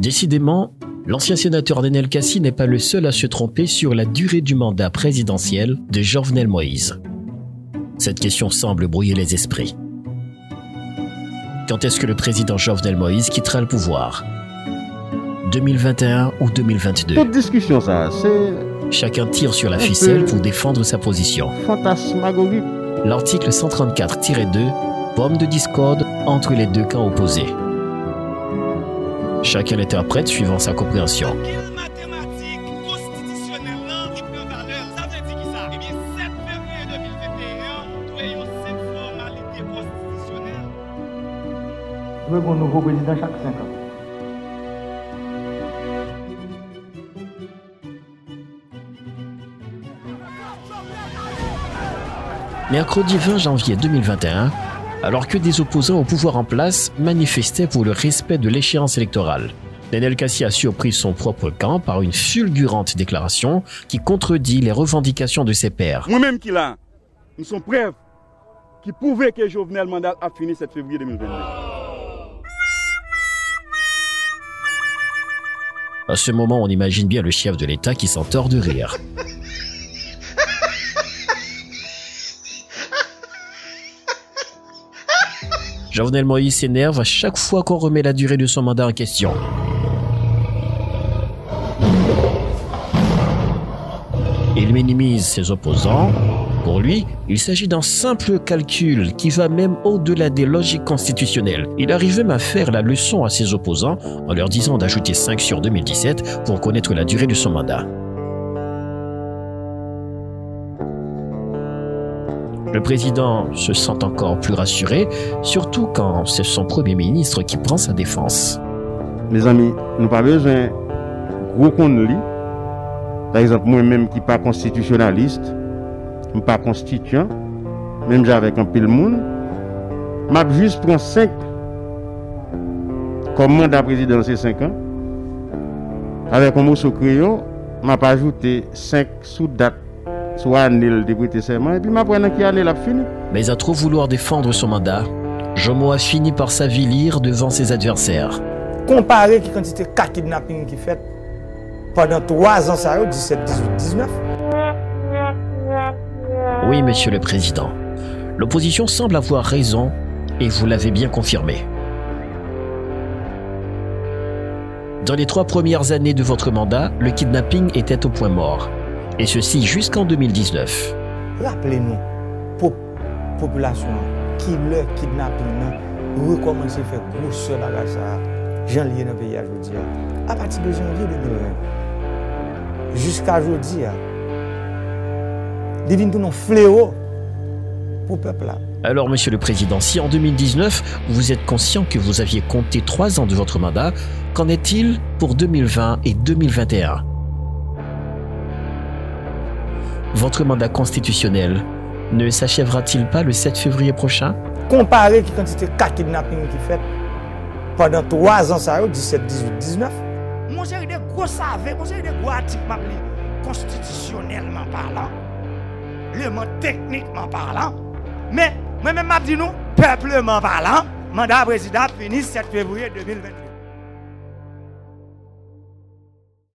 Décidément, l'ancien sénateur Daniel Cassi n'est pas le seul à se tromper sur la durée du mandat présidentiel de Jovenel Moïse. Cette question semble brouiller les esprits. Quand est-ce que le président Jovenel Moïse quittera le pouvoir? 2021 ou 2022 Toute discussion, ça, c'est Chacun tire sur la ficelle pour défendre sa position. fantasmagorique. L'article 134-2, pomme de discorde entre les deux camps opposés. Chacun l'interprète suivant sa compréhension. Quelle mathématique constitutionnelle là qui prend valeur Ça veut dire qui ça Eh bien, 7 février 2021, doit y avoir cette formalité constitutionnelle. Nous avons un nouveau président chaque 5 ans. Mercredi 20 janvier 2021, alors que des opposants au pouvoir en place manifestaient pour le respect de l'échéance électorale. Daniel Cassi a surpris son propre camp par une fulgurante déclaration qui contredit les revendications de ses pairs. Moi-même qui là, nous sommes preuves qui prouvaient que Jovenel Mandat a fini 7 février 2022. À ce moment, on imagine bien le chef de l'État qui s'entord de rire. Jovenel Moïse s'énerve à chaque fois qu'on remet la durée de son mandat en question. Il minimise ses opposants. Pour lui, il s'agit d'un simple calcul qui va même au-delà des logiques constitutionnelles. Il arrive même à faire la leçon à ses opposants en leur disant d'ajouter 5 sur 2017 pour connaître la durée de son mandat. Le président se sent encore plus rassuré, surtout quand c'est son premier ministre qui prend sa défense. Mes amis, nous pas besoin gros qu'on. Par exemple, moi-même qui pas constitutionnaliste, je pas constituant, même j'avec un pile monde, m'a juste prend 5 comme mandat président c'est 5 ans. Avec un mot sur crayon, m'a pas ajouté 5 sous date, soit année de prêter serment, et puis m'a prendre qui année l'a fini. Mais à trop vouloir défendre son mandat, Jomo a fini par s'avilir devant ses adversaires. Comparé qui quantité 4 kidnappings qui fait pendant 3 ans, ça a eu 17, 18, 19. Oui, monsieur le président, l'opposition semble avoir raison et vous l'avez bien confirmé. Dans les trois premières années de votre mandat, le kidnapping était au point mort. Et ceci jusqu'en 2019. Rappelez-nous, po- population qui le kidnapping nan, recommence à faire gros seul à ça. Jean lié dans le pays aujourd'hui. À partir de janvier 2020, jusqu'à aujourd'hui, il vient tout un fléau pour le peuple. Alors, monsieur le président, si en 2019, vous êtes conscient que vous aviez compté trois ans de votre mandat, qu'en est-il pour 2020 et 2021 Votre mandat constitutionnel ne s'achèvera-t-il pas le 7 février prochain? Comparé qui quantité 4 kidnappings qui fait pendant 3 ans, ça a eu 17, 18, 19. Mon chéri, des gros savets, mon chéri, des gros articles, constitutionnellement parlant, le mot techniquement parlant, mais moi-même m'a dit nous, peuplement parlant, mandat président fini 7 février 2022.